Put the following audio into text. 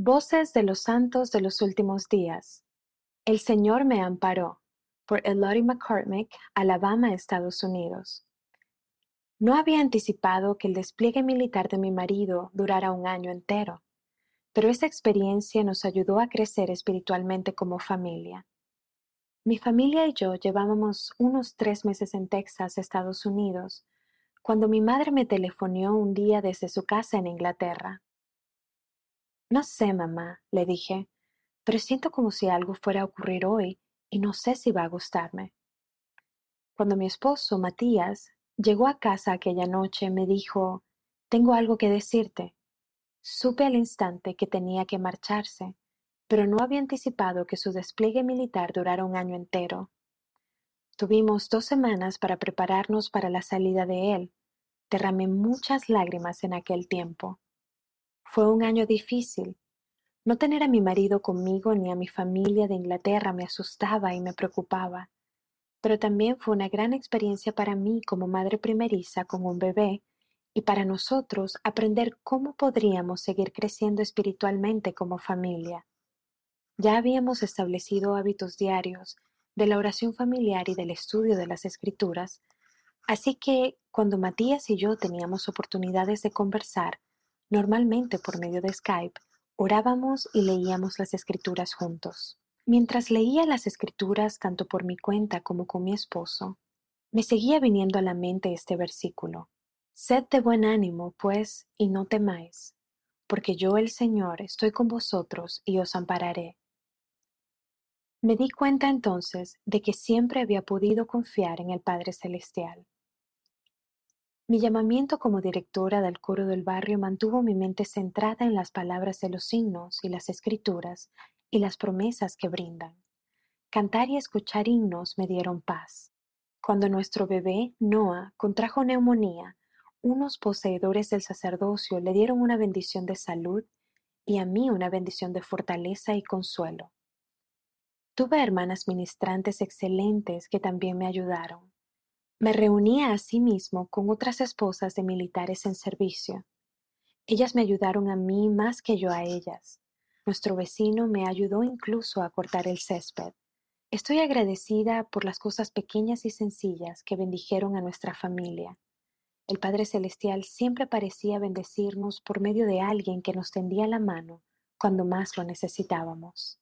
Voces de los Santos de los Últimos Días. El Señor me amparó. Por Elodie McCormick, Alabama, Estados Unidos. No había anticipado que el despliegue militar de mi marido durara un año entero, pero esa experiencia nos ayudó a crecer espiritualmente como familia. Mi familia y yo llevábamos unos tres meses en Texas, Estados Unidos, cuando mi madre me telefonió un día desde su casa en Inglaterra. No sé, mamá, le dije, pero siento como si algo fuera a ocurrir hoy y no sé si va a gustarme. Cuando mi esposo, Matías, llegó a casa aquella noche, me dijo, tengo algo que decirte. Supe al instante que tenía que marcharse, pero no había anticipado que su despliegue militar durara un año entero. Tuvimos dos semanas para prepararnos para la salida de él. Derramé muchas lágrimas en aquel tiempo. Fue un año difícil. No tener a mi marido conmigo ni a mi familia de Inglaterra me asustaba y me preocupaba. Pero también fue una gran experiencia para mí como madre primeriza con un bebé y para nosotros aprender cómo podríamos seguir creciendo espiritualmente como familia. Ya habíamos establecido hábitos diarios de la oración familiar y del estudio de las escrituras, así que cuando Matías y yo teníamos oportunidades de conversar, Normalmente por medio de Skype, orábamos y leíamos las escrituras juntos. Mientras leía las escrituras tanto por mi cuenta como con mi esposo, me seguía viniendo a la mente este versículo. Sed de buen ánimo, pues, y no temáis, porque yo el Señor estoy con vosotros y os ampararé. Me di cuenta entonces de que siempre había podido confiar en el Padre Celestial. Mi llamamiento como directora del coro del barrio mantuvo mi mente centrada en las palabras de los signos y las escrituras y las promesas que brindan. Cantar y escuchar himnos me dieron paz. Cuando nuestro bebé, Noah, contrajo neumonía, unos poseedores del sacerdocio le dieron una bendición de salud y a mí una bendición de fortaleza y consuelo. Tuve hermanas ministrantes excelentes que también me ayudaron. Me reunía asimismo con otras esposas de militares en servicio. Ellas me ayudaron a mí más que yo a ellas. Nuestro vecino me ayudó incluso a cortar el césped. Estoy agradecida por las cosas pequeñas y sencillas que bendijeron a nuestra familia. El Padre Celestial siempre parecía bendecirnos por medio de alguien que nos tendía la mano cuando más lo necesitábamos.